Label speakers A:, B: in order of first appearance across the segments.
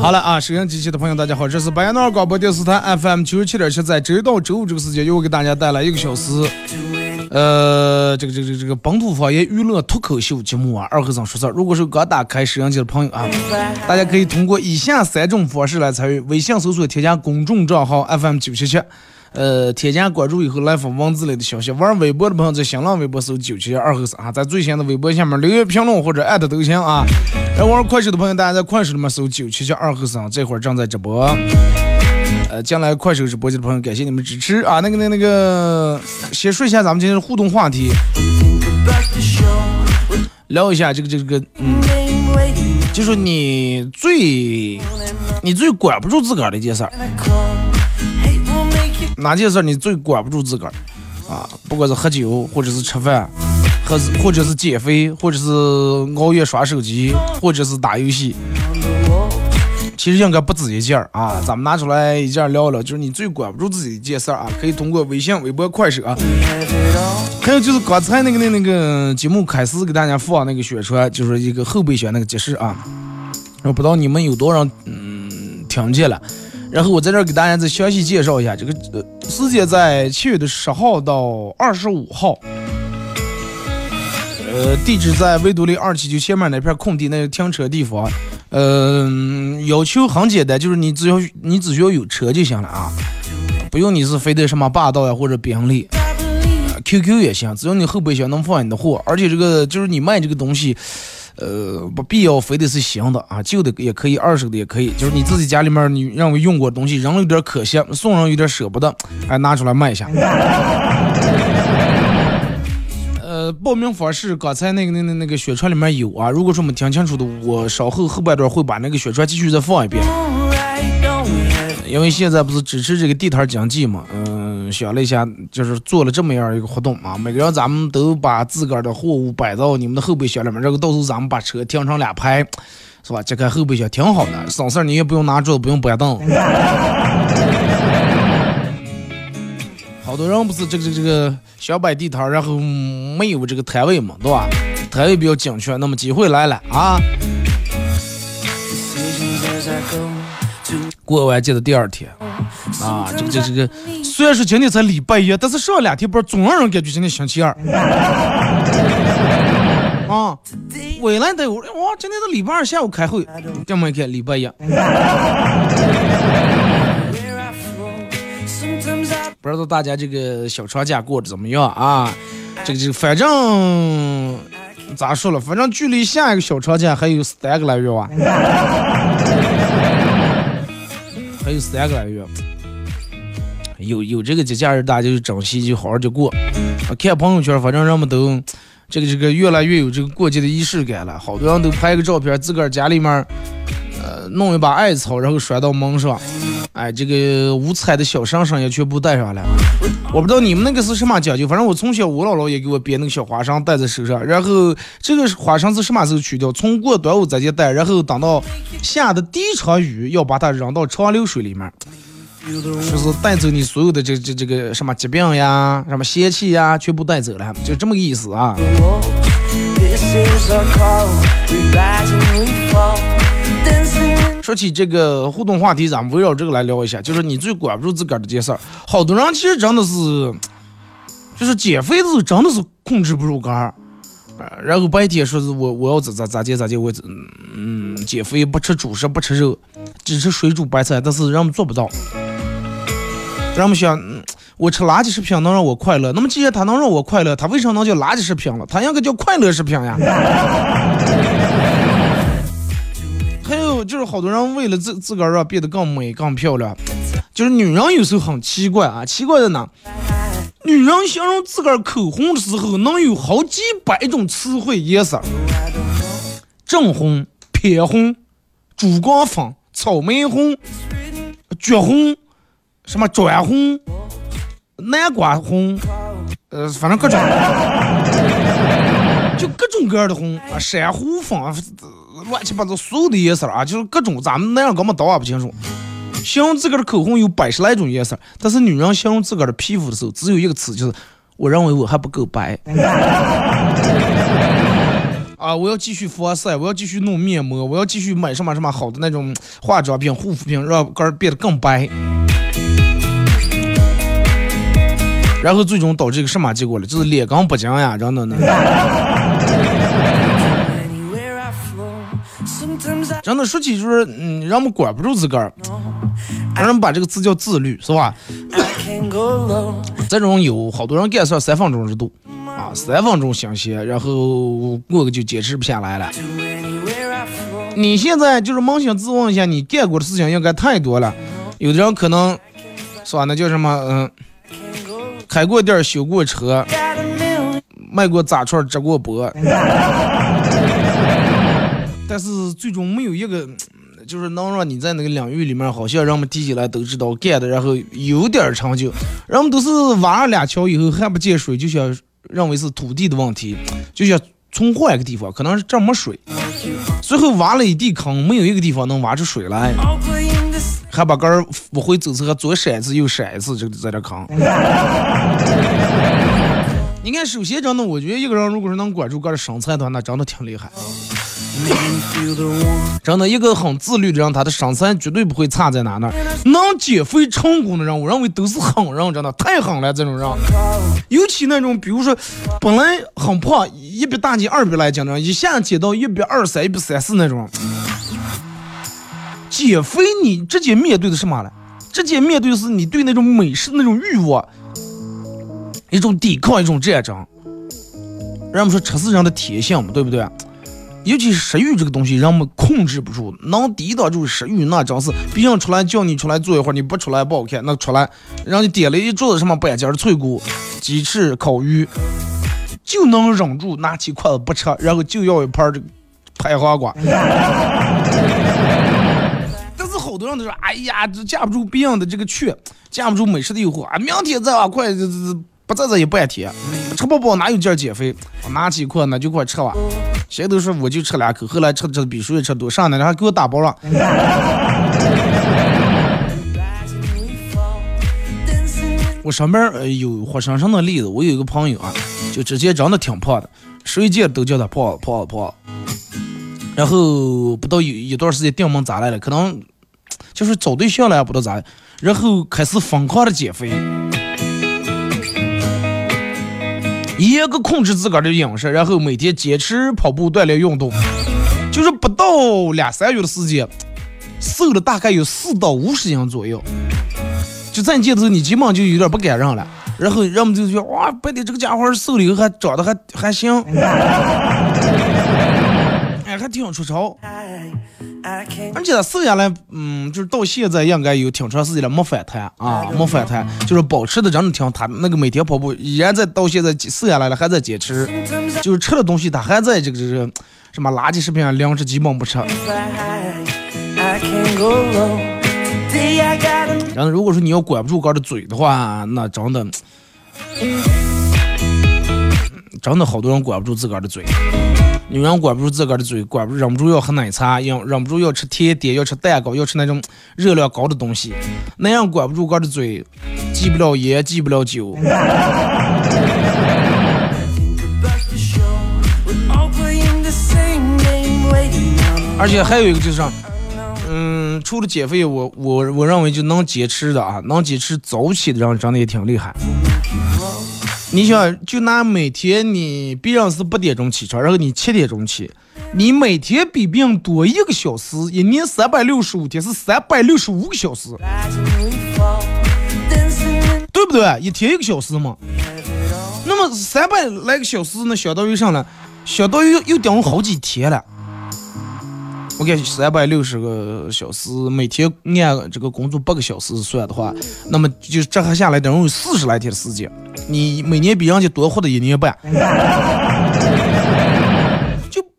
A: 好了啊，收音机前的朋友，大家好，这是白杨诺尔广播电视台 FM 九十七点七，在周一到周五这个时间，又给大家带来一个小时，呃，这个这个这个这个本土方言娱乐脱口秀节目啊，二和尚说事儿。如果是刚打开收音机的朋友啊，大家可以通过以下三种方式来参与：微信搜索添加公众账号 FM 九七七。呃，添加关注以后来发文字类的消息。玩微博的朋友在新浪微博搜九七二和三啊，在最新的微博下面留言评论或者艾特都行啊。然后玩快手的朋友，大家在快手里面搜九七七二和三，这会儿正在直播。呃，进来快手直播间的朋友，感谢你们支持啊。那个那那个，先说一下咱们今天的互动话题，聊一下这个这个嗯，就说你最你最管不住自个儿的一件事儿。哪件事儿你最管不住自个儿啊？不管是喝酒，或者是吃饭，或是或者是减肥，或者是熬夜刷手机，或者是打游戏，其实应该不止一件儿啊。咱们拿出来一件聊聊，就是你最管不住自己一件事儿啊。可以通过微信、微博、快手。还有就是刚才那个那那个节目开始给大家放那个宣传，就是一个后备箱那个揭示啊。我不知道你们有多少嗯听见了。然后我在这儿给大家再详细介绍一下，这个呃时间在七月的十号到二十五号，呃，地址在维多利二七九前面那片空地那个停车地方，嗯，要求很简单，就是你只要你只需要有车就行了啊，不用你是非得什么霸道呀或者宾利，QQ 也行，只要你后备箱能放你的货，而且这个就是你卖这个东西。呃，不必要非得是新的啊，旧的也可以，二手的也可以，就是你自己家里面你认为用过的东西，扔了有点可惜，送人有点舍不得，哎，拿出来卖一下。呃，报名方式刚才那个那那那个宣传里面有啊，如果说没听清楚的，我稍后后半段会把那个宣传继续再放一遍。因为现在不是支持这个地摊经济嘛，嗯，想了一下，就是做了这么样一个活动啊，每个人咱们都把自个儿的货物摆到你们的后备箱里面，然后到时候咱们把车停成两排，是吧？这个后备箱挺好的，省事儿，你也不用拿桌子，不用搬凳。好多人不是这个这个这个想摆地摊，然后没有这个摊位嘛，对吧？摊位比较紧缺，那么机会来了啊！过完节的第二天，啊，这个这个这个，虽然说今天才礼拜一，但是上两天班总让人感觉今天星期二。啊，未来得我哇，今天是礼拜二下午开会，这么一看礼拜一。不知道大家这个小长假过得怎么样啊？这个这个，反正咋说了，反正距离下一个小长假还有三个来月啊。还有三个来月，有有这个节假日，大家就珍惜，就好好就过。看朋友圈，反正人们都这个这个越来越有这个过节的仪式感了。好多人都拍个照片，自个儿家里面，呃，弄一把艾草，然后甩到门上。哎，这个五彩的小绳绳也全部带上了。我不知道你们那个是什么讲究，反正我从小我姥姥也给我编那个小花绳戴在手上。然后这个花绳是什么时候取掉？从过端午直接戴，然后等到下的第一场雨要把它扔到长流水里面。就是带走你所有的这这这个什么疾病呀、什么邪气呀，全部带走了，就这么个意思啊。说起这个互动话题，咱们围绕这个来聊一下，就是你最管不住自个儿的这件事儿。好多人其实真的是，就是减肥的时候真的是控制不住杆儿，然后白天说是我我要咋咋咋减咋减，我嗯减肥不吃主食不吃肉，只吃水煮白菜，但是人们做不到。人们想，我吃垃圾食品能让我快乐，那么既然它能让我快乐，它为什么能叫垃圾食品了？它应该叫快乐食品呀。就是好多人为了自自个儿啊变得更美更漂亮，就是女人有时候很奇怪啊，奇怪在哪？女人形容自个儿口红的时候能有好几百种词汇颜色：正红、偏红、珠光粉、草莓红、橘红。什么砖红、南瓜红，呃，反正各种，就各种各样的红啊，珊瑚粉，乱七八糟所有的颜色啊，就是各种，咱们那样根本倒也不清楚。形容自个儿的口红有百十来种颜色，但是女人形容自个儿的皮肤的时候，只有一个词，就是我认为我还不够白。啊，我要继续防晒，我要继续弄面膜，我要继续买什么什么好的那种化妆品、护肤品，让个儿变得更白。然后最终导致一个什么结果了？就是脸刚不僵呀，真的呢。真的说起就是，嗯，让我们管不住自个儿，让人把这个字叫自律，是吧？这种有好多人干事三分钟热度啊，三分钟新鲜，然后过个就坚持不下来了。你现在就是扪心自问一下，你干过的事情应该太多了。有的人可能，是吧？那叫什么？嗯。开过店，修过车，卖过炸串，直过播，但是最终没有一个，就是能让你在那个领域里面，好像人们提起来都知道干的，然后有点成就。人们都是挖了俩桥以后还不见水，就想认为是土地的问题，就想从换一个地方，可能是这没水，最后挖了一地坑，没有一个地方能挖出水来。还把杆儿不会走次，还左闪一次右闪一次，就在这扛。你看，首先真的，我觉得一个人如果是能管住个人身材的话，那真的挺厉害。真的，一个很自律的人，他的身材绝对不会差在哪呢？能减肥成功的人，我认为都是狠人，真的太狠了。这种人，尤其那种，比如说本来很胖，一百大斤、二百来斤的，一下减到一百二三、一百三四那种。减肥，你直接面对的什么了？直接面对是你对那种美食的那种欲望，一种抵抗，一种战争。人们说吃是人的天性嘛，对不对？尤其是食欲这个东西，人们控制不住，能抵挡住食欲，那真是别人出来叫你出来坐一会儿，你不出来不好看。那出来让你点了一桌子什么板筋、脆骨、鸡翅、烤鱼，就能忍住拿起筷子不吃，然后就要一盘这个拍黄瓜。但是好多人都说：“哎呀，这架不住别人的这个劝，架不住美食的诱惑啊！明天再往快，这这不在这一半天，吃不饱哪有劲儿减肥？我拿起一块那就快吃吧。谁都说我就吃两口，后来吃吃比谁吃多，上来了还给我打包了。我上边有活生生的例子，我有一个朋友啊，就之前长得挺胖的，谁见都叫他胖胖胖。然后不到一一段时间订门咋来了？可能。就是找对象了不知道咋，然后开始疯狂的减肥，严格控制自个儿的饮食，然后每天坚持跑步锻炼运动，就是不到两三月的时间，瘦了大概有四到五十斤左右。就咱见头，你基本就有点不敢认了。然后人们就觉得哇，白的这个家伙瘦了以后还长得还还行，哎，还挺出潮。而且他瘦下来，嗯，就是到现在应该有挺长时间了，没反弹啊，没反弹，就是保持的真的挺他那个每天跑步依然在到现在瘦下来了，还在坚持，就是吃的东西他还在这个这个什么垃圾食品啊、粮食基本不吃。然后如果说你要管不住哥的嘴的话，那真的，真的好多人管不住自个儿的嘴。女人管不住自个儿的嘴，管不忍不住要喝奶茶，忍忍不住要吃甜点，要吃蛋糕，要吃那种热量高的东西。男人管不住个的嘴，戒不了烟，戒不了酒。而且还有一个就是，嗯，除了减肥，我我我认为就能坚持的啊，能坚持早起的人真的也挺厉害。你想，就拿每天你别人是八点钟起床，然后你七点钟起，你每天比别人多一个小时，一年三百六十五天是三百六十五个小时，对不对？一天一个小时嘛。那么三百来个小时，那相当于啥呢？相当于又顶好几天了。我看三百六十个小时，每天按这个工作八个小时算的话，那么就折合下来等于四十来天的时间。你每年比人家多活的一年半。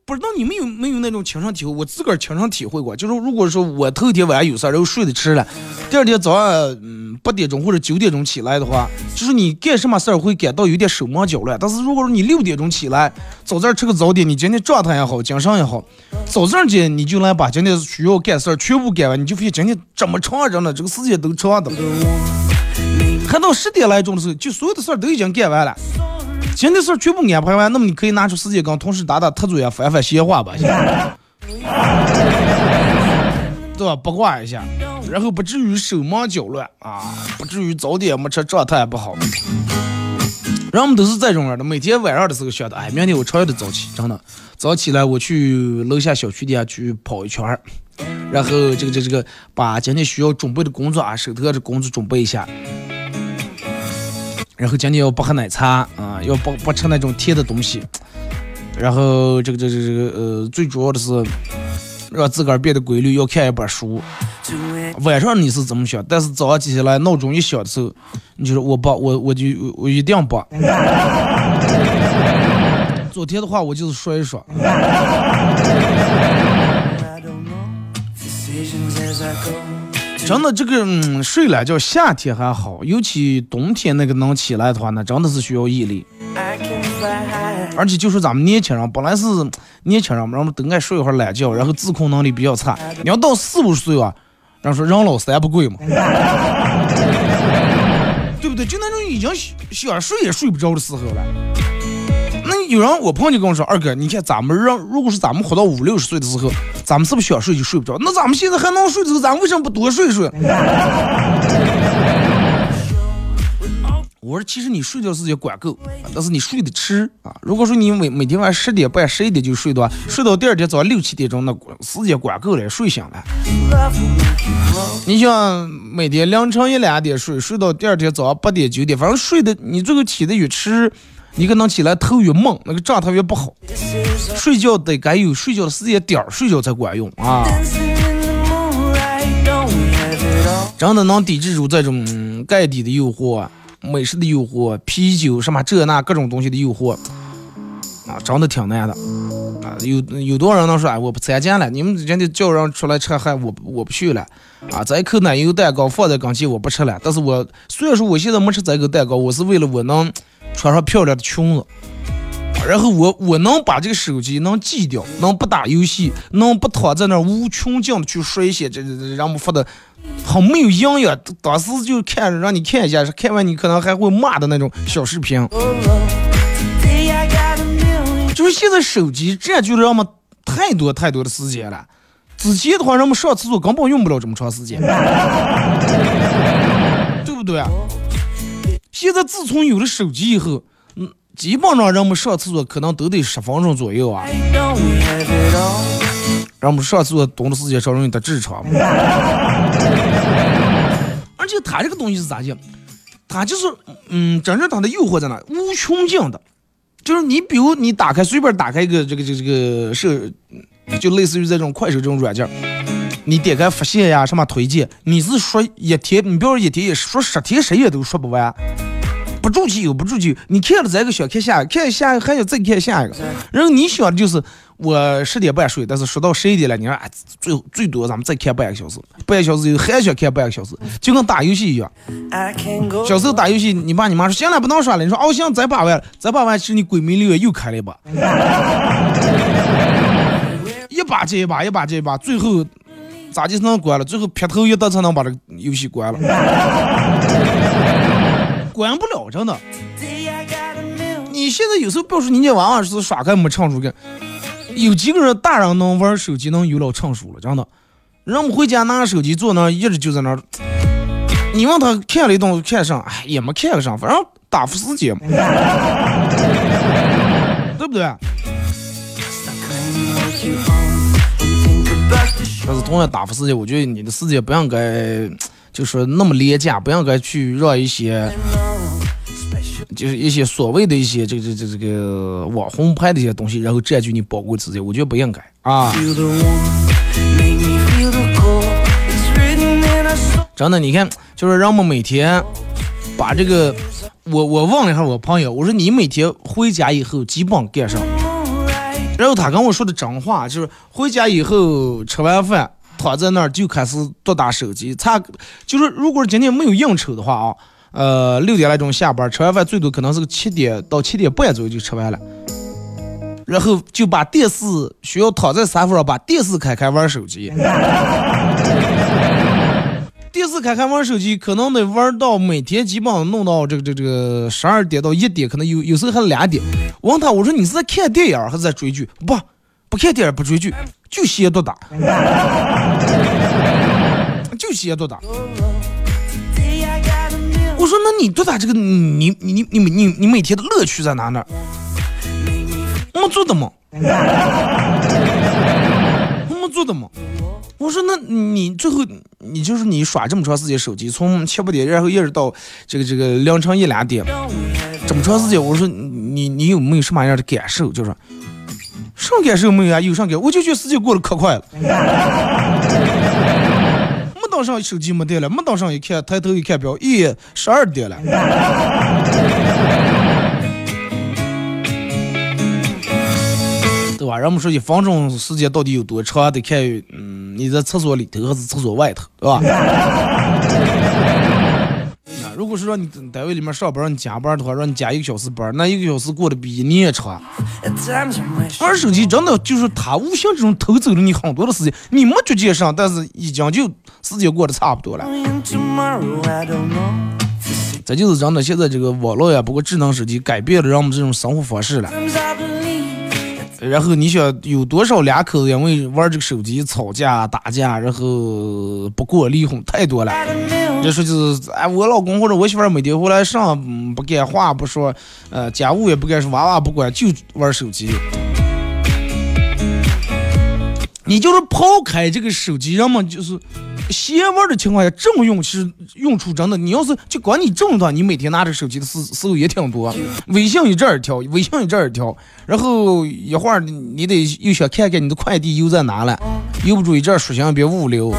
A: 不知道你们有没有那种亲身体会？我自个儿亲身体会过，就是如果说我头一天晚上有事儿，然后睡得迟了，第二天早上嗯八点钟或者九点钟起来的话，就是你干什么事儿会感到有点手忙脚乱。但是如果说你六点钟起来，早上吃个早点，你今天状态也好，精神也好，早上间你就来把今天需要干事儿全部干完，你就发现今天这么长着呢，这个时间都长的。还到十点来钟的时候，就所有的事儿都已经干完了。今天事儿全部安排完，那么你可以拿出时间跟同事打打特嘴啊，翻翻闲话吧，对吧？八卦一下，然后不至于手忙脚乱啊，不至于早点没吃，状态不好。人们都是这种样的，每天晚上的时候想的，哎，明天我超越的早起，真的，早起来我去楼下小区底下去跑一圈儿，然后这个这这个把今天需要准备的工作啊，手头的工作准备一下。然后今天要不喝奶茶啊，要不不吃那种甜的东西。然后这个这个这个呃，最主要的是让自个儿变得规律，要看一本书。晚上你是怎么想？但是早上起来闹钟一响的时候，你就说我不，我我就我一定不。昨天的话，我就是说一说。真的，这个嗯，睡懒觉夏天还好，尤其冬天那个能起来的话，那真的是需要毅力。而且就是咱们年轻人，本来是年轻人嘛，人们都爱睡一会儿懒觉，然后自控能力比较差。你要到四五十岁啊，人说人老三不贵嘛，对不对？就那种已经想睡也睡不着的时候了。有人我朋友就跟我说，二哥，你看咱们让如果是咱们活到五六十岁的时候。咱们是不是想睡就睡不着？那咱们现在还能睡的时候，咱为什么不多睡睡？我说，其实你睡觉时间管够，但是你睡得迟啊。如果说你每每天晚上十点半、十一点就睡的话，睡到第二天早上六七点钟，那时间管够了，睡醒了。你想每天凌晨一两点睡，睡到第二天早上八点九点，反正睡的你最后起的越迟。你可能起来头越猛，那个状态越不好。睡觉得该有睡觉的时间点儿，睡觉才管用啊！真的能抵制住这种盖底的诱惑、美食的诱惑、啤酒什么这那各种东西的诱惑啊，真的挺难的啊！有有多少人能说，哎，我不参加了？你们人家叫人出来吃还我我不去了啊！这一口奶油蛋糕放在跟前，我不吃了。但是我虽然说我现在没吃这个蛋糕，我是为了我能。穿上漂亮的裙子，然后我我能把这个手机能记掉，能不打游戏，能不躺在那无穷尽的去说一些这这这让我们发的很没有营养，当时就看让你看一下，看完你可能还会骂的那种小视频。就是现在手机占据了人们太多太多的时间了。之前的话，人们上厕所根本用不了这么长时间，对不对？现在自从有了手机以后，嗯，基本上人们上厕所可能都得十分钟左右啊。人们上厕所蹲的时间稍容易得痔疮。而且它这个东西是咋讲？它就是，嗯，真正它的诱惑在哪？无穷尽的，就是你比如你打开随便打开一个这个这个这个设，就类似于这种快手这种软件，你点开发现呀什么推荐，你是说一天，你比如说一天也说十天十夜都说不完。不住就又不住就，你看了这个想看下，看下还想再看下一个。然后你想的就是我十点半睡，但是说到十一点了，你说哎，最最多咱们再看半个小时，半个小时以后还想看半个小时，就跟打游戏一样。小时候打游戏，你爸你妈说行了不能耍了，你说哦行再把玩，再把玩，其实你鬼迷六眼又开了一把。一把接一把，一把接一把，最后咋就能关了？最后劈头一刀才能把这个游戏关了，关不了，真的。你现在有时候别说你家娃娃是耍开没成熟感，有几个人大人能玩手机能有了成熟了，真的。人们回家拿手机坐那一直就在那儿，你问他看了一顿看上，哎也没看上，反正打发时间嘛，对不对？但是同样打发时间，我觉得你的时间不应该就是那么廉价，不应该去让一些就是一些所谓的一些这个这这这个网红拍的一些东西，然后占据你宝贵时间，我觉得不应该啊。真的，你看，就是让我们每天把这个，我我问了一下我朋友，我说你每天回家以后基本干啥？然后他跟我说的真话就是回家以后吃完饭躺在那儿就开始多打手机。他就是如果今天没有应酬的话啊，呃六点来钟下班，吃完饭最多可能是个七点到七点半左右就吃完了，然后就把电视需要躺在沙发上把电视开开玩手机。电视开开玩手机，可能得玩到每天基本上弄到这个这个这个十二点到一点，可能有有时候还两点。我问他，我说你是在看电影还是在追剧？不，不看电影不追剧，就闲多打，就闲多打。我说那你多打这个，你你你你你你每天的乐趣在哪呢？没做的嘛，没做的嘛。我说那你最后你就是你耍这么长时间手机，从七八点然后一直到这个这个凌晨一两点，这么长时间，我说你你有没有什么样的感受？就是什么感受没有啊？有啥感？我就觉得时间过得可快了，当上手机没电了，没当上一看抬头一看表，咦，十二点了。对吧？人们说一分钟时间到底有多长？得看，嗯，你在厕所里头还是厕所外头，对吧？那如果是让你单位里面上班，让你加班的话，让你加一个小时班，那一个小时过得比一年长。玩手机真的就是它无形之中偷走了你很多的时间，你没觉见上，但是已经就时间过得差不多了。这就是真的，现在这个网络呀，包括智能手机，改变了让我们这种生活方式了。然后你想有多少两口子因为玩这个手机吵架打架，然后不过离婚太多了。就说就是哎，我老公或者我媳妇每天回来上不干话不说，呃，家务也不干，是娃娃不管，就玩手机。你就是抛开这个手机，人们就是闲玩的情况下，这么用其实用处真的。你要是就管你这么多，你每天拿着手机的时时候也挺多。微信一阵儿调，微信一阵儿调，然后一会儿你得又想看看你的快递邮在哪了，邮不住一阵儿属性别物流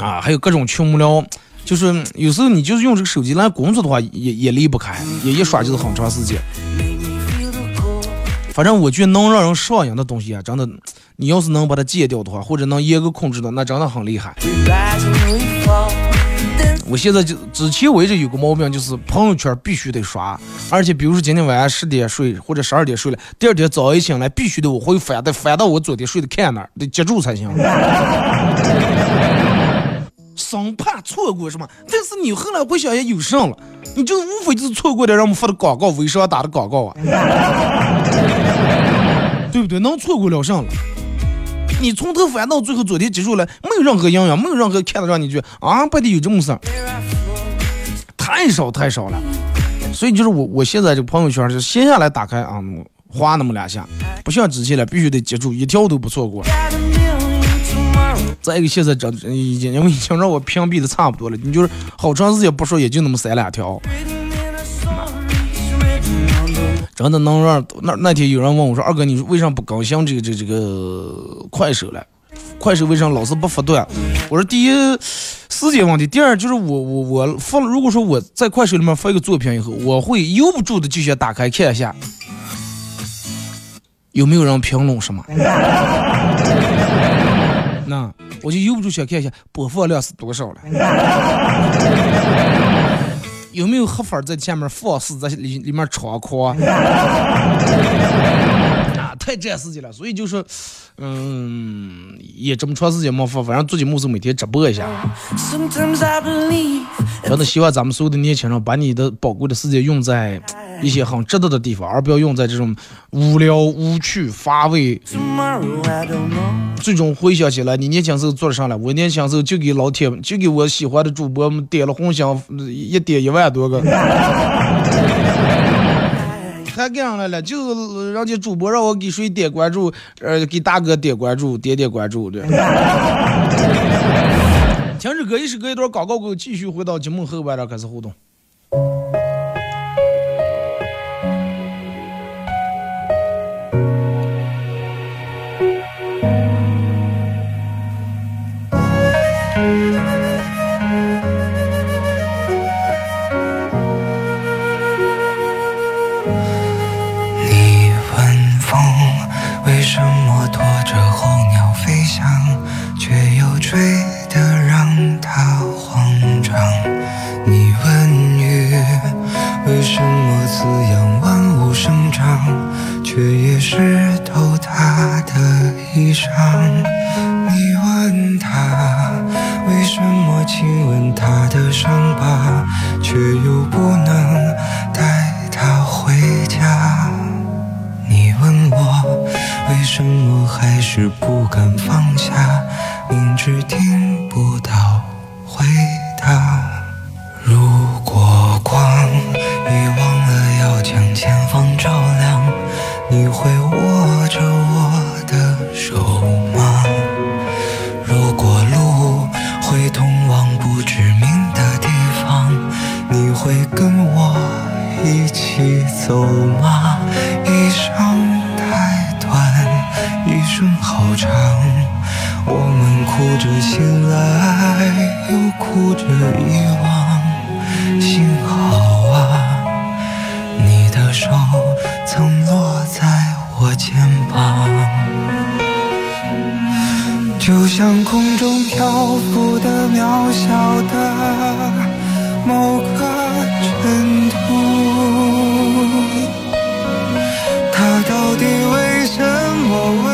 A: 啊，还有各种群聊。就是有时候你就是用这个手机来工作的话，也也离不开，也一刷就是很长时间。反正我觉得能让人上瘾的东西啊，真的，你要是能把它戒掉的话，或者能严格控制的，那真的很厉害。我现在就之前我一直有个毛病，就是朋友圈必须得刷，而且比如说今天晚上十点睡或者十二点睡了，第二天早上一醒来必须得我会翻，得翻到我昨天睡的看那儿，得接住才行。生怕错过什么，但是你后来回想也有上了，你就无非就是错过点让我们发的广告，微商打的广告啊，对不对？能错过了上了？你从头翻到最后，昨天结束了，没有任何营养，没有任何看得让你觉得啊，不得有这么事儿，太少太少了。所以就是我我现在这朋友圈是闲下来打开啊，划那么两下，不像之前了，必须得接住，一条都不错过。再一个，现在这已经因为已经让我屏蔽的差不多了，你就是好长时间不说，也就那么三两条。真的能让那那天有人问我说：“二哥，你为啥不更新这个这这个快手了？快手为啥老是不发段？”我说：“第一时间问题，第二就是我我我发，如果说我在快手里面发一个作品以后，我会由不住的就想打开看一下，有没有人评论什么。”那我就由不住想看一下播放量是多少了，有没有黑粉在前面放肆在里里面猖狂 啊？
B: 太占时间了，所以就说，嗯，也这么长时间没发，反正最近没事每天直播一下。真的希望咱们所有的年轻人把你的宝贵的时间用在一些很值得的地方，而不要用在这种无聊、无趣、乏味。最终回想起来，你年轻时候做了啥了？我年轻时候就给老铁，就给我喜欢的主播们点了红心，一点一万多个。还干上来了，就人家主播让我给谁点关注，呃，给大哥点关注，点点关注的。停止歌，一首歌一段广告过后，继续回到节目后半段开始互动。中漂浮的渺小的某个尘土它到底为什么？为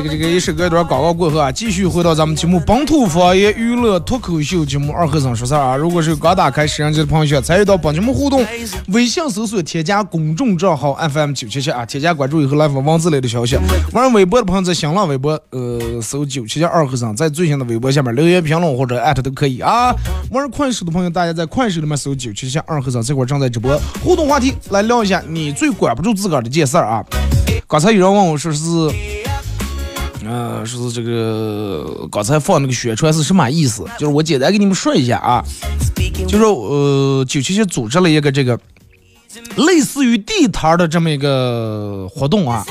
A: 这个这个一首歌一段广告过后啊，继续回到咱们节目本土方言娱乐脱口秀节目二和尚说事儿啊。如果是刚打开摄像机的朋友，想参与到本节目互动，微信搜索添加公众账号 FM 九七七啊，添加关注以后来发文字类的消息。玩微博的朋友在新浪微博呃搜九七七二和尚，在最新的微博下面留言评论或者艾特都可以啊。玩快手的朋友，大家在快手里面搜九七七二和尚，这会儿正在直播互动话题，来聊一下你最管不住自个儿的件事儿啊。刚才有人问我说是。呃，是这个刚才放那个宣传是什么意思？就是我简单给你们说一下啊，就是呃，九七七组织了一个这个类似于地摊的这么一个活动啊。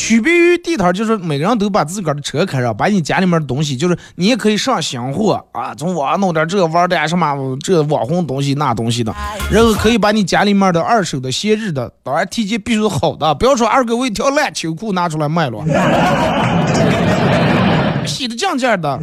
A: 区别于地摊，就是每个人都把自个儿的车开上，把你家里面的东西，就是你也可以上新货啊，从网上弄点这玩的什么这网红东西那东西的，然后可以把你家里面的二手的、闲置的，当然体积必须是好的，不要说二哥我一条烂秋裤拿出来卖了，洗的净净的，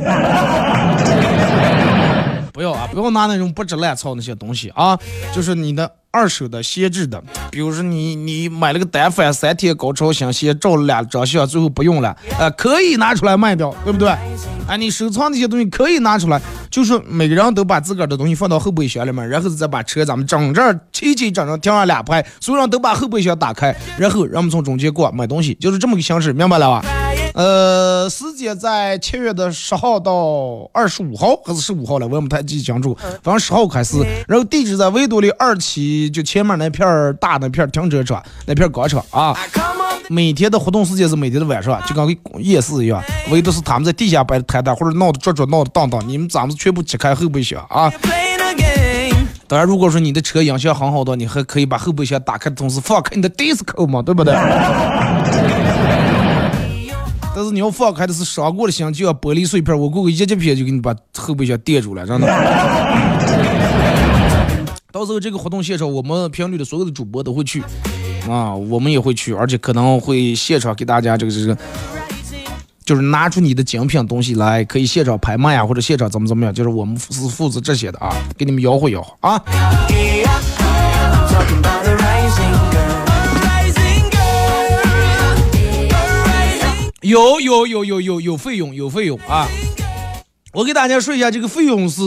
A: 不要啊，不要拿那种不值烂草那些东西啊，就是你的。二手的、闲置的，比如说你你买了个单反，三天高超新鲜，照了两张相，最后不用了，呃，可以拿出来卖掉，对不对？哎，你收藏那些东西可以拿出来，就是每个人都把自个儿的东西放到后备箱里面，然后再把车咱们整这齐齐整整停上两排，所有人都把后备箱打开，然后让我们从中间过买东西，就是这么个形式，明白了吧？呃，时间在七月的十号到二十五号还是十五号了，我也不太记清楚，反正十号开始。然后地址在维多利二期，就前面那片大那片停车场那片广场啊。每天的活动时间是每天的晚上，就跟夜市一样，唯独是他们在地下摆的摊档或者闹的转转闹的荡荡，你们咱们全部解开后备箱啊。当然，如果说你的车音响很好的，你还可以把后备箱打开的同时放开你的 disco 嘛，对不对？但是你要放开的是伤过的心，就要玻璃碎片，我过个一级片就给你把后备箱垫住了，真的。到时候这个活动现场，我们频率的所有的主播都会去，啊，我们也会去，而且可能会现场给大家这个这个，就是拿出你的精品东西来，可以现场拍卖呀，或者现场怎么怎么样，就是我们是负责这些的啊，给你们吆喝吆喝啊。有有有有有有费用有费用啊！我给大家说一下，这个费用是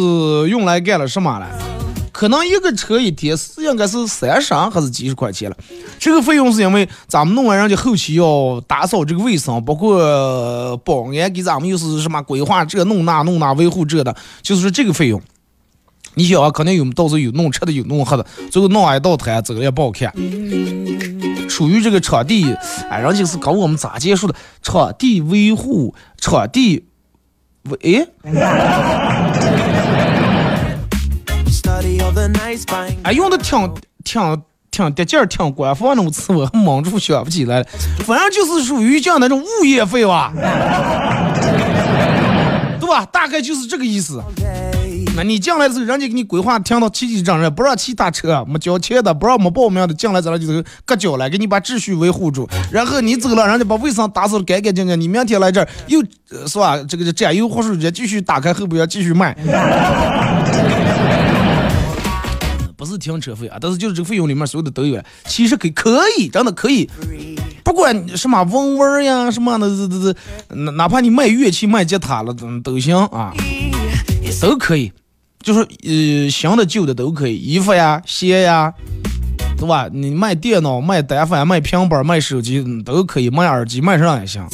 A: 用来干了什么了？可能一个车一天是应该是三十还是几十块钱了。这个费用是因为咱们弄完人家后期要打扫这个卫生，包括保安给咱们又是什么规划这弄那弄那维护这的，就是说这个费用。你想啊，肯定有到时候有弄吃的有弄喝的，最后弄完一道摊走了也不好看。属于这个场地，哎，人家是搞我们咋结束的？场地维护，场地维，哎，用的挺挺挺得劲儿，挺官方那种词，我还蒙住想不起来了。反正就是属于像那种物业费吧，对吧？大概就是这个意思。那你进来的时候，人家给你规划停到齐齐整人，不让其他车没交钱的，不让没报名的进来，咱俩就是搁脚了，给你把秩序维护住。然后你走了，人家把卫生打扫的干干净净。你明天来这儿又是吧？这个占有活水间继续打开后备箱继续卖。不是停车费啊，但是就是这个费用里面所有的都有。其实可可以，真的可以，不管什么闻味呀，什么的，这这这，哪怕你卖乐器、卖吉他了，都都行啊，都可以。就是呃，新的旧的都可以，衣服呀、鞋呀，对吧？你卖电脑、卖单反、卖平板、卖手机都可以，卖耳机、卖啥也行。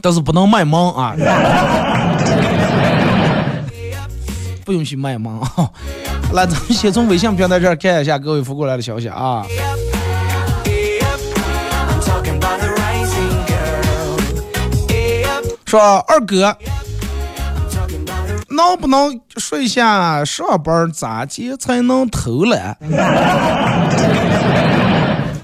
A: 但是不能卖萌啊！不允许卖萌啊！来，咱们先从微信平台这儿看一下各位发过来的消息啊。说二哥。能不能说一下上班咋接才能偷懒？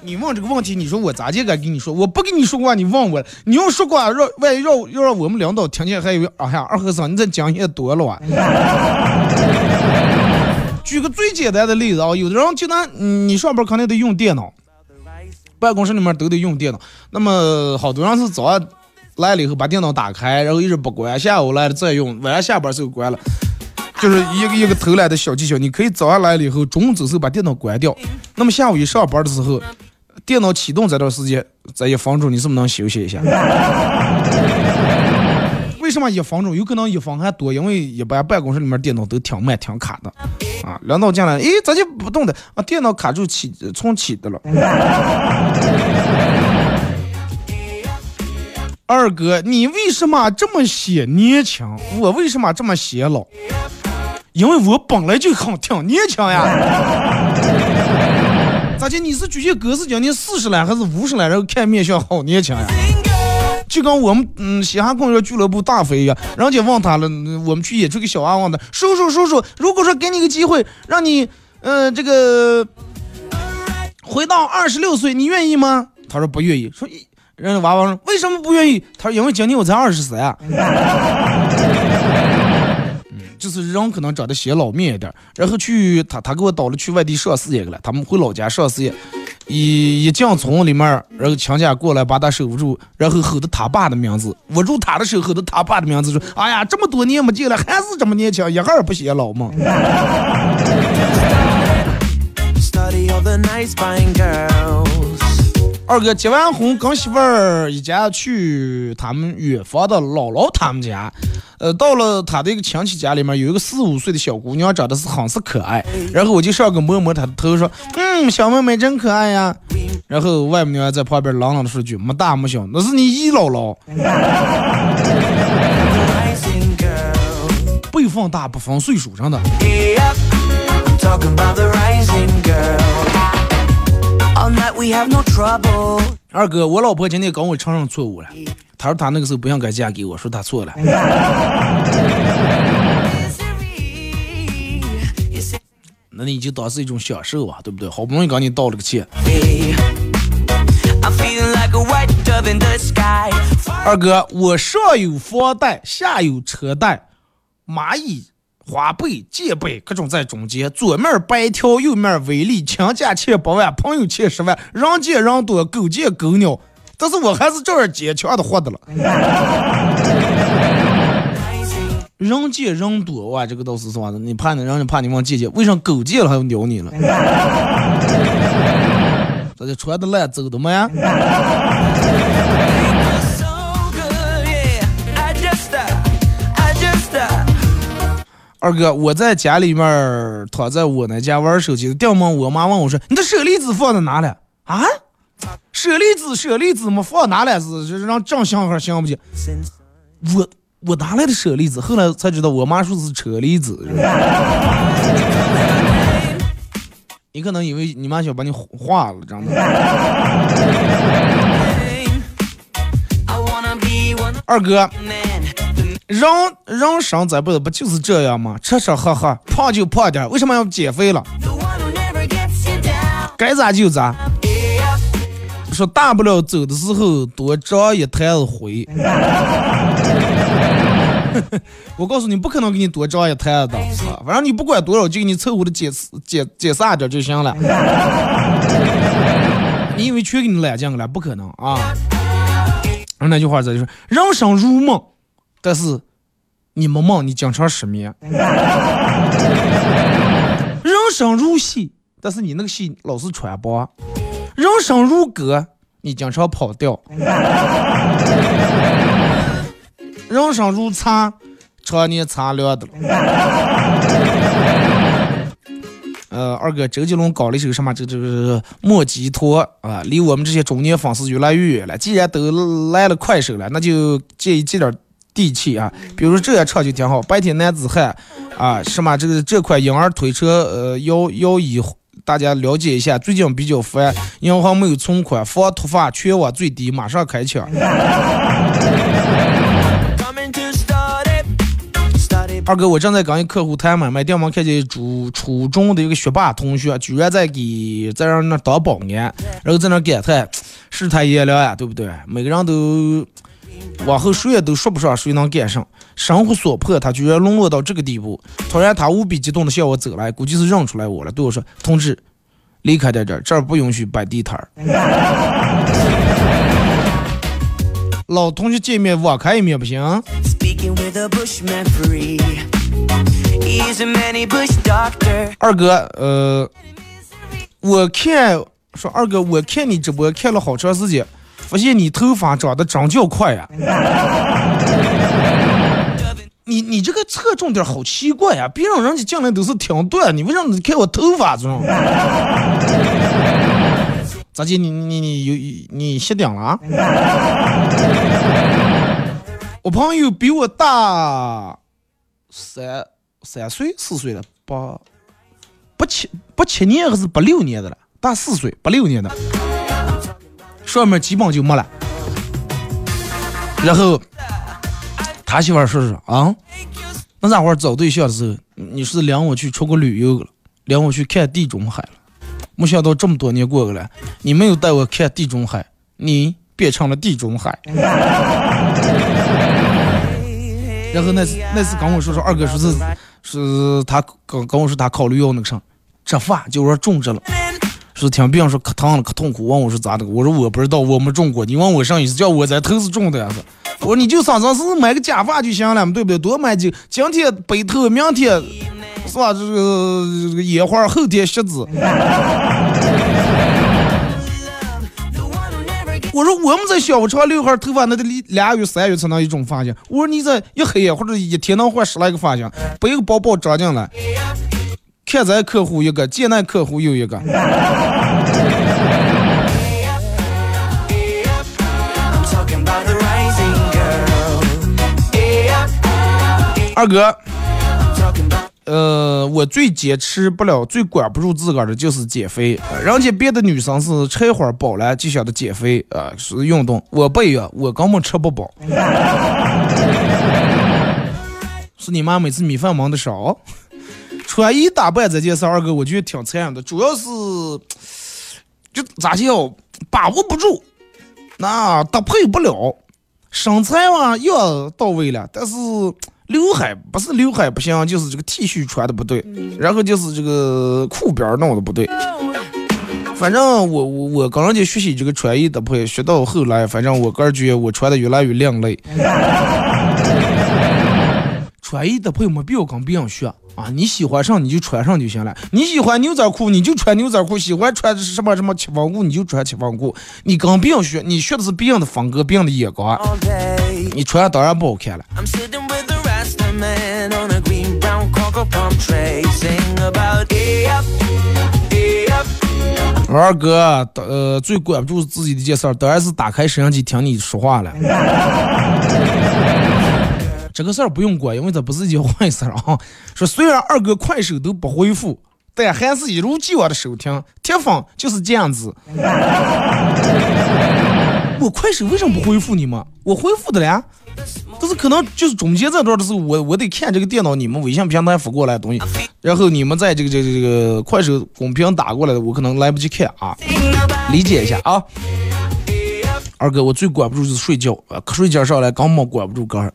A: 你问这个问题，你说我咋接敢跟你说？我不跟你说过，你问我，你要说过，让万一让要让我们领导听见，还以为哎呀二和尚你这讲也多了啊。举个最简单的例子啊，有的人就拿你上班肯定得用电脑，办公室里面都得用电脑。那么好多人是早上来了以后把电脑打开，然后一直不关，下午来了再用，晚上下班时候关了。就是一个一个偷懒的小技巧，你可以早上来了以后，中午走时候把电脑关掉，那么下午一上班的时候，电脑启动这段时间，这一分钟你是不是能休息一下？为什么一分钟？有可能一分还多，因为一般办公室里面电脑都挺慢、挺卡的。啊，领导进来，诶，咋就不动的？啊，电脑卡住起，重启的了。二哥，你为什么这么显年轻？我为什么这么显老？因为我本来就很挺年轻呀。咋的？你是举些哥是今年四十来还是五十来？然后看面相好年轻呀？就跟我们嗯嘻哈公园俱乐部大飞一样，人家问他了，我们去演出个小娃娃的，叔叔叔叔，如果说给你个机会，让你嗯这个回到二十六岁，你愿意吗？他说不愿意。说人家娃娃说为什么不愿意？他说因为今年我才二十三 就是人可能长得显老面一点，然后去他他给我导了去外地上事业去了，他们回老家上事业。一一进村里面，然后亲家过来把他守住，然后吼的他爸的名字，握住他的手，吼的他爸的名字，说：“哎呀，这么多年没见了，还是这么年轻，一儿不显老吗？” 二哥结完婚，跟媳妇儿一家去他们远房的姥姥他们家。呃，到了他的一个亲戚家里面，有一个四五岁的小姑娘，长得是很是可爱。然后我就上去摸摸她的头，说：“嗯，小妹妹真可爱呀。”然后外母娘在旁边冷冷的说句：“没大没小，那是你姨姥姥。”辈分大不分岁数，真的。二哥，我老婆今天跟我承认错误了。她说她那个时候不应该嫁给我，说她错了。那你就当是一种享受啊，对不对？好不容易跟你道了个歉。二哥，我上有房贷，下有车贷，蚂蚁。花呗、借呗，各种在中间，左面白条，右面威力，亲家欠八万，朋友欠十万，人见人多，狗见狗鸟，但是我还是照样坚强的活的了。人见人多，哇，这个倒是说的，你怕你，让人怕你忘借借，为啥狗借了还要鸟你了？这就穿的烂，走的慢。二哥，我在家里面躺在我那家玩手机，掉门，我妈问我说：“你的舍利子放在哪了？”啊？舍利子，舍利子没放哪了？是让正信号行不行？我我哪来的舍利子？后来才知道，我妈说是车厘子。你可能以为你妈想把你化了，真的。二哥。人人生这辈子不就是这样吗？吃吃喝喝，胖就胖点，为什么要减肥了？该咋就咋。说大不了走的时候多长一坛子灰。我告诉你，不可能给你多长一坛子的，反正你不管多少，就给你凑合的减减减啥点就行了。你以为全给你揽进了？不可能啊！那句话咋就说？人生如梦。但是你没梦，你经常失眠。人生如戏，但是你那个戏老是穿帮。人生如歌，你经常跑调。人生如茶，常年茶凉的呃，二哥，周杰伦搞了一首什么？这这个莫吉托啊，离我们这些中年粉丝越来越远了。既然都来了快手了，那就建议接点。地气啊，比如说这样唱就挺好。白天男子汉啊，什么这个这款婴儿推车，呃，要要以大家了解一下。最近比较烦，银行没有存款，防突发，全网最低，马上开抢。二哥，我正在跟一客户谈买卖，电话看见初初中的一个学霸同学，居然在给在让那当保安，然后在那感叹世态炎凉呀，对不对？每个人都往后谁也都说不上谁能赶上，生活所迫，他居然沦落到这个地步。突然，他无比激动的向我走来，估计是认出来我了，对我说：“同志，离开在这儿，这儿不允许摆地摊儿。”老同学见面网开一面不行.二哥，呃，我看说二哥，我看你直播看了好长时间，发现你头发长得真叫快呀、你你这个侧重点好奇怪呀、别让人家进来都是挺短，你为什么你看我头发这种？咋姐，你你你有你歇顶了啊？我朋友比我大三三岁四岁了，八八七八七年还是八六年的了，大四岁，八六年的，上面基本就没了。然后他媳妇儿说说啊，那咋会儿找对象的时候，你是领我去出国旅游了，领我去看地中海了。没想到这么多年过去了，你没有带我看地中海，你变成了地中海。然后那次那次跟我说说二哥说是是他跟跟我说他考虑要那个啥植发，就说种植了，说听别人说可疼了可痛苦，问我是咋的，我说我不知道，我没种过，你问我啥意思？叫我在头是种的呀？我说你就上超市买个假发就行了，对不对？多买几，今天背头，明天是吧？这个这个野花，后天柿子。我说我们在小长刘海头发，那得俩月三月才能一种发型。我说你这一黑或者一天能换十来个发型，背个包包扎进来，看咱客户一个，见那客户又一个。二哥，呃，我最坚持不了、最管不住自个儿的就是减肥。呃人家别的女生是吃一会儿饱了就晓得减肥，啊、是运动。我不一样，我根本吃不饱。是你妈每次米饭忙的少，穿衣打扮这件事，二哥我觉得挺残忍的，主要是 就咋叫把握不住，那搭配不了，身材嘛要到位了，但是 刘海不是刘海不行，就是这个 T 恤穿的不对，然后就是这个裤边儿弄的不对。反正我我我跟人家学习这个穿衣搭配，学到后来，反正我个人觉得我穿的越来越另类。穿衣搭配没必要跟别人学啊，你喜欢上你就穿上就行了。你喜欢牛仔裤你就穿牛仔裤，喜欢穿什么什么七分裤你就穿七分裤。你跟别人学，你学的是别人的风格，别人的眼光，你穿当然不好看了。二哥，呃，最管不住自己的一件事儿，当然是打开摄像机听你说话了。这个事儿不用管，因为这不是一件坏事儿啊。说虽然二哥快手都不回复，但还是一如既往的收听。铁粉就是这样子。我快手为什么不回复你们？我回复的了，但是可能就是中间这段的时候，我我得看这个电脑你们微信平台发过来的东西，然后你们在这个这个这个快手公屏打过来的，我可能来不及看啊，理解一下啊。二哥，我最管不住就是睡觉啊，瞌睡觉上来根本管不住杆儿，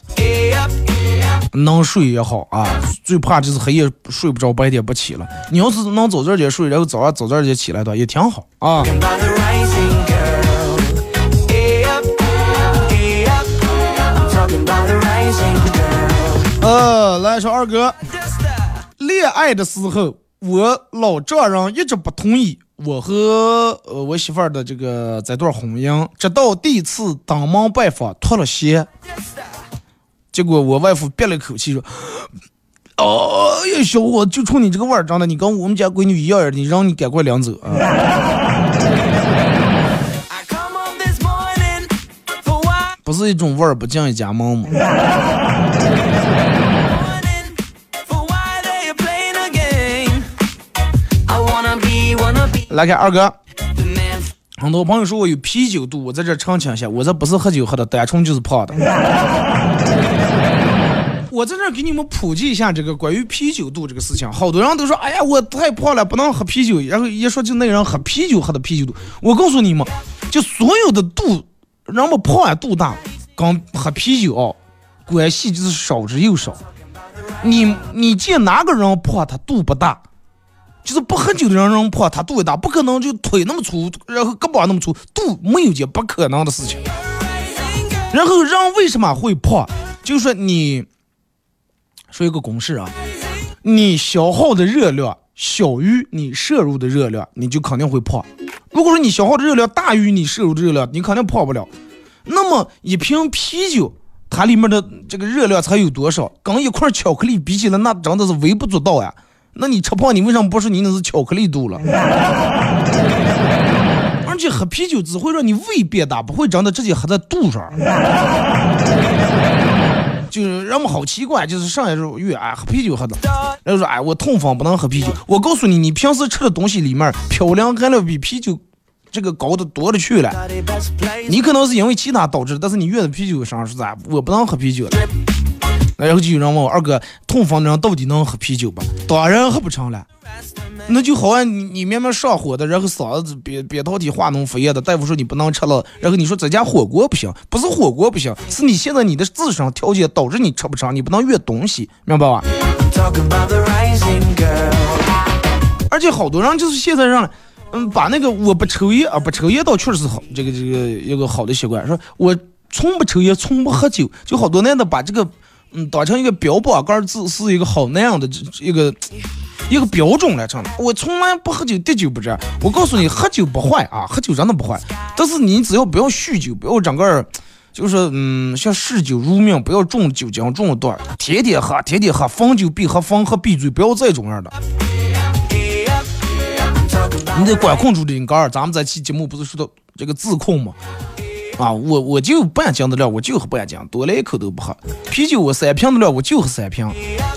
A: 能睡也好啊，最怕就是黑夜睡不着，白天不起了。你要是能早点点睡，然后早上早点点起来的也挺好啊。呃，来说二哥，恋爱的时候，我老丈人一直不同意我和呃我媳妇儿的这个这段婚姻，直到第一次登门拜访脱了鞋，结果我外父憋了口气说：“哦 呀，小伙子，就冲你这个味儿，长得你跟我们家闺女一样儿，你让你赶快领走啊！” 不是一种味儿不进一家门吗来看二哥。很多朋友说我有啤酒肚，我在这澄清一下，我这不是喝酒喝的，单纯就是胖的。我在这给你们普及一下这个关于啤酒肚这个事情。好多人都说，哎呀，我太胖了，不能喝啤酒。然后一说就那人喝啤酒喝的啤酒肚，我告诉你们，就所有的肚，人们胖啊肚大，跟喝啤酒啊关系就是少之又少。你你见哪个人胖他肚不大？就是不喝酒的人人胖，他肚也大，不可能就腿那么粗，然后胳膊那么粗，肚没有件不可能的事情。然后人为什么会胖？就是说你说一个公式啊，你消耗的热量小于你摄入的热量，你就肯定会胖。如果说你消耗的热量大于你摄入的热量，你肯定胖不了。那么一瓶啤酒，它里面的这个热量才有多少？跟一块巧克力比起来，那真的是微不足道呀。那你吃胖，你为什么不说你那是巧克力肚了？而且喝啤酒只会让你胃变大，不会真的直接喝在肚上。就是人们好奇怪，就是上来时候越哎喝啤酒喝的，然后说哎我痛风不能喝啤酒。我告诉你，你平时吃的东西里面嘌呤含量比啤酒这个高的多了去了。你可能是因为其他导致，但是你越的啤酒上是咋？我不能喝啤酒。然后就有人问我二哥，痛风的人到底能喝啤酒吧？当然喝不成了。那就好像你你明明上火的，然后嗓子扁扁桃体化脓发炎的，大夫说你不能吃了，然后你说咱家火锅不行，不是火锅不行，是你现在你的自身条件导致你吃不成，你不能越东西，明白吧？而且好多人就是现在让，嗯，把那个我不抽烟啊，不抽烟倒确实是好，这个这个一个好的习惯。说我从不抽烟，从不喝酒，就好多男的把这个嗯当成一个标榜杆儿子是一个好那样的一个一个标准来成的。我从来不喝酒，滴酒不沾。我告诉你，喝酒不坏啊，喝酒真的不坏，但是你只要不要酗酒，不要整个儿。就是嗯，像嗜酒如命，不要中酒精中毒，天天喝，天天喝，逢酒必喝，逢喝必醉，不要这种样的。你得管控住这杆儿。咱们这期节目不是说到这个自控吗？啊，我我就半斤的量，我就喝半斤，多来一口都不喝。啤酒我三瓶的量，我就喝三瓶。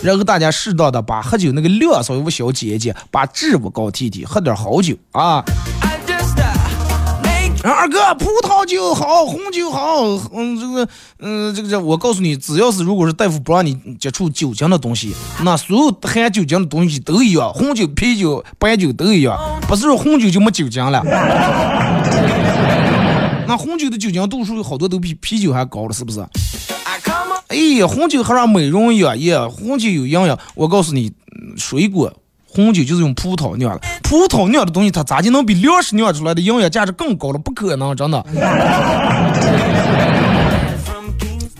A: 然后大家适当的把喝酒那个量稍微小减一减，把质物高提提，喝点好酒啊。二哥，葡萄酒好，红酒好，嗯，这个，嗯，这个这，我告诉你，只要是如果是大夫不让你接触酒精的东西，那所有含酒精的东西都一样，红酒、啤酒、白酒都一样，不是说红酒就没酒精了。那红酒的酒精度数有好多都比啤酒还高了，是不是哎呀，红酒喝上美容养颜，红酒有营养。我告诉你，嗯水果红酒就是用葡萄酿的，葡萄酿的东西它咋就能比粮食酿出来的营养价值更高了？不可能，真的。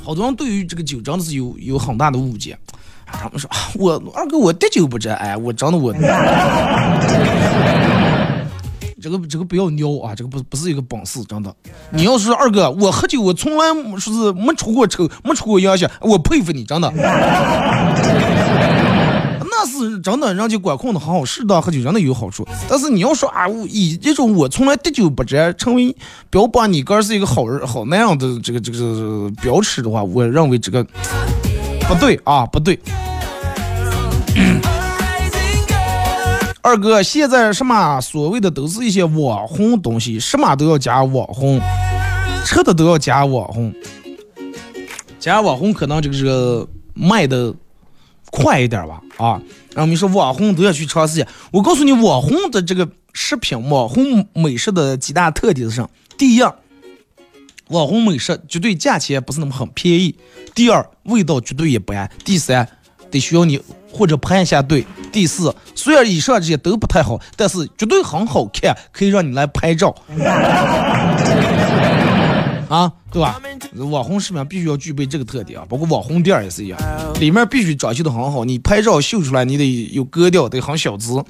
A: 好多人对于这个酒真的是有有很大的误解，啊他们说啊，我二哥我滴酒不沾，哎，我真的我。这个这个不要尿啊，这个不不是一个本事，真的。你要是二哥，我喝酒我从来说是没出过丑，没出过洋相，我佩服你，真的。那是真的，人家管控的很好，适当喝酒真的有好处。但是你要说啊，我以这种我从来滴酒不沾，成为标榜你哥是一个好人好那样的这个这个标尺的话，我认为这个不对啊，不对。二哥，现在什么所谓的都是一些网红东西，什么都要加网红，吃的都要加网红，加网红可能这个这个卖的快一点吧啊。然后你说网红都要去尝试一下，我告诉你，网红的这个食品、网红美食的几大特点是啥？第一，网红美食绝对价钱不是那么很便宜；第二，味道绝对也不安；第三，得需要你或者排一下队；第四，虽然以上这些都不太好，但是绝对很好看，可以让你来拍照。啊，对吧？网红视频必须要具备这个特点啊，包括网红店也是一样，里面必须装修的很好，你拍照秀出来你得有格调，得很小资。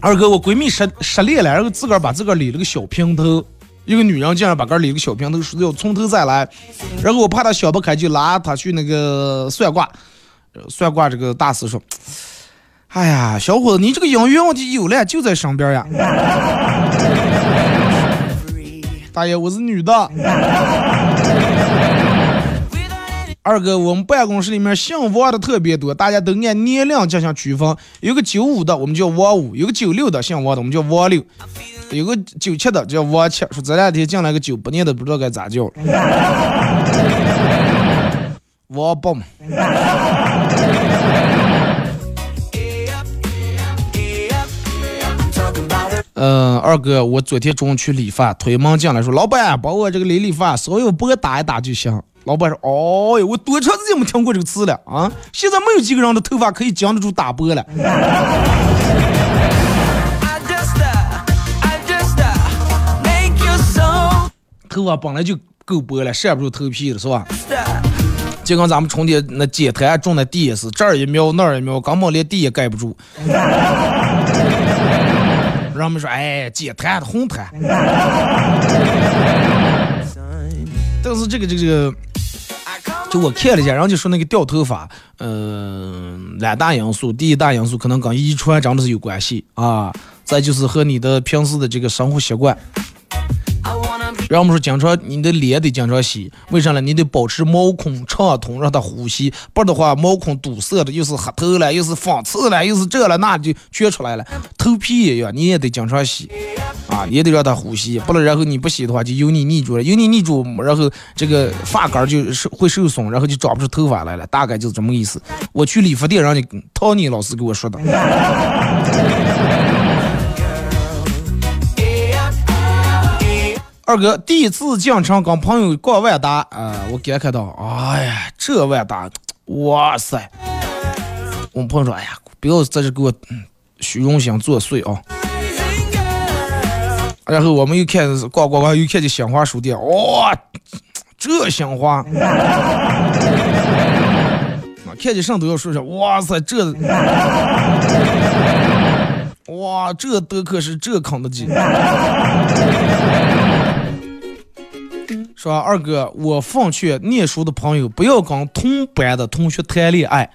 A: 二哥，我闺蜜失失恋了，然后自个儿把自个儿理了个小平头，一个女人竟然把杆里一个小平头，说要从头再来，然后我怕她想不开，就拉她去那个算卦，算卦这个大师说，哎呀，小伙子，你这个姻缘问题有了，就在身边呀。大爷，我是女的。二哥，我们办公室里面姓王的特别多，大家都按年龄进行区分。有个九五的，我们叫王五；有个九六的，姓王的，我们叫王六；有个九七的叫王七。说这两天进来个九八年的，不知道该咋叫了。王八。嗯，二哥，我昨天中午去理发，推门进来说：“老板，把我这个理理发，稍微拨打一打就行。”老板说：“哦哟，我多长时间没听过这个词了啊！现在没有几个人的头发可以经得住打波了。
C: Uh, uh,
A: 头发本来就够薄了，晒不住头皮了，是吧.就跟咱们春天那剪台种的地也是，这儿一瞄那儿一瞄，根本连地也盖不住。人们说：“哎，剪台的红台。”但是这个这个这个，就我看了一下，然后就说那个掉头发，嗯、两大因素。第一大因素可能跟遗传真的是有关系啊，再就是和你的平时的这个生活习惯。然后我们说，经常你的脸得经常洗，为啥呢？你得保持毛孔畅通，让它呼吸，不然的话，毛孔堵塞的，又是黑头了，又是粉刺了，又是这了那就全出来了。头皮也要，你也得经常洗，啊，也得让它呼吸，不然然后你不洗的话，就油腻腻住了，油腻腻住，然后这个发根儿就是会受损，然后就长不出头发来了，大概就是这么个意思。我去理发店，让你陶尼老师给我说的。二哥第一次进城跟朋友逛万达，啊、我感慨到，哎呀，这万达，哇塞！我们朋友说，哎呀，不要在这给我、虚荣心作祟啊！然后我们又看逛逛逛，又看见新华书店，哇，这鲜花，看见上都要说说，哇塞，这，哇，这德克士，这肯德基。说二哥，我奉劝念书的朋友不要跟同班的同学谈恋爱。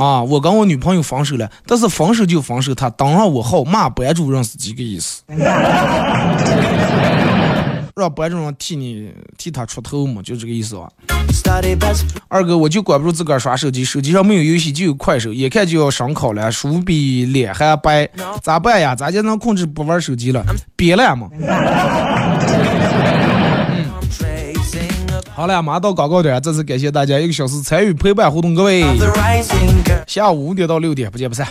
A: 啊，我跟我女朋友分手了，但是分手就分手，她登上我号骂班主任是几个意思？让班主任替你替他出头嘛，就这个意思吧。二哥，我就管不住自个儿耍手机，手机上没有游戏就有快手，眼看就要上考了，书比脸还白，咋办呀？咋就能控制不玩手机了？别了嘛。好了，马上到广告点，再次感谢大家一个小时参与陪伴互动，各位.下午五点到六点不见不散。